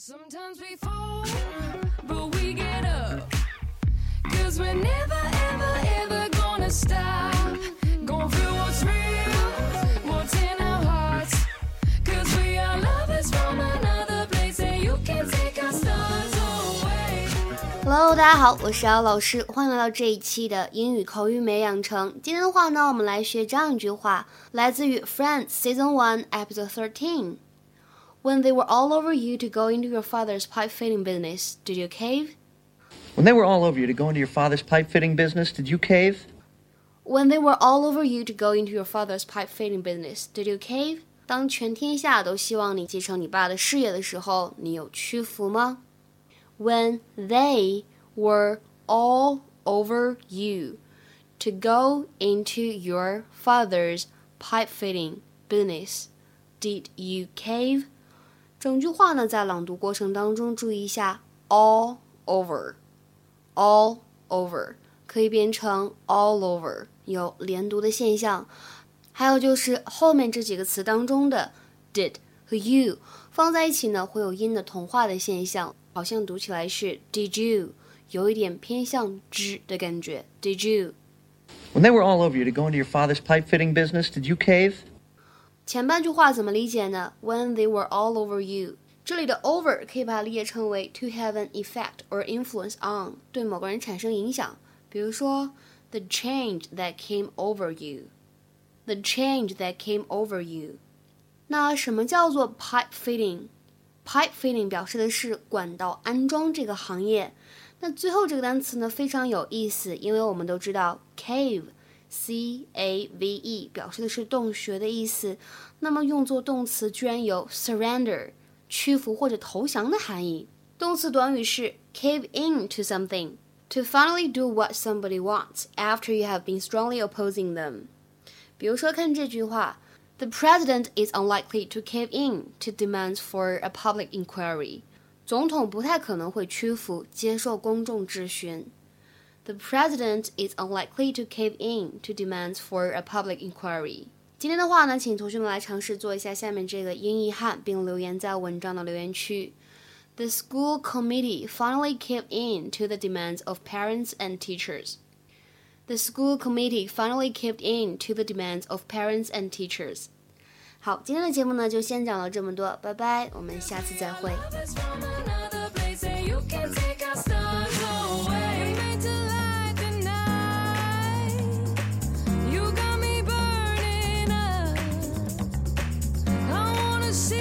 Sometimes we fall, but we get up. Cause we're never, ever, ever gonna stop. Going through what's real, what's in our hearts. Cause we are lovers from another place, and you can take our stars away. Hello，大家好，我是姚老师，欢迎来到这一期的英语口语美养成。今天的话呢，我们来学这样一句话，来自于《Friends》Season One Episode Thirteen。 When they were all over you to go into your father's pipe fitting business, did you cave? When they were all over you to go into your father's pipe fitting business, did you cave? When they were all over you to go into your father's pipe fitting business, did you cave? 当全天下都希望你继承你爸的事业的时候，你有屈服吗？When they were all over you to go into your father's pipe fitting business, did you cave? 整句话呢，在朗读过程当中注意一下 all over，all over 可以变成 all over，有连读的现象。还有就是后面这几个词当中的 did 和 you 放在一起呢，会有音的同化的现象，好像读起来是 did you，有一点偏向之的感觉。Did you？ When they were all over you to go into your father's pipe fitting business, did you cave? 前半句话怎么理解呢？When they were all over you，这里的 over 可以把它理解成为 to have an effect or influence on，对某个人产生影响。比如说，the change that came over you，the change that came over you。那什么叫做 pipe fitting？pipe fitting 表示的是管道安装这个行业。那最后这个单词呢非常有意思，因为我们都知道 cave。C A V E 表示的是洞穴的意思，那么用作动词居然有 surrender 屈服或者投降的含义。动词短语是 cave in to something to finally do what somebody wants after you have been strongly opposing them。比如说看这句话，The president is unlikely to cave in to demands for a public inquiry。总统不太可能会屈服接受公众质询。The president is unlikely to cave in to demands for a public inquiry。今天的话呢，请同学们来尝试做一下下面这个英译汉，并留言在文章的留言区。The school committee finally caved in to the demands of parents and teachers. The school committee finally caved in to the demands of parents and teachers. 好，今天的节目呢就先讲到这么多，拜拜，我们下次再会。 See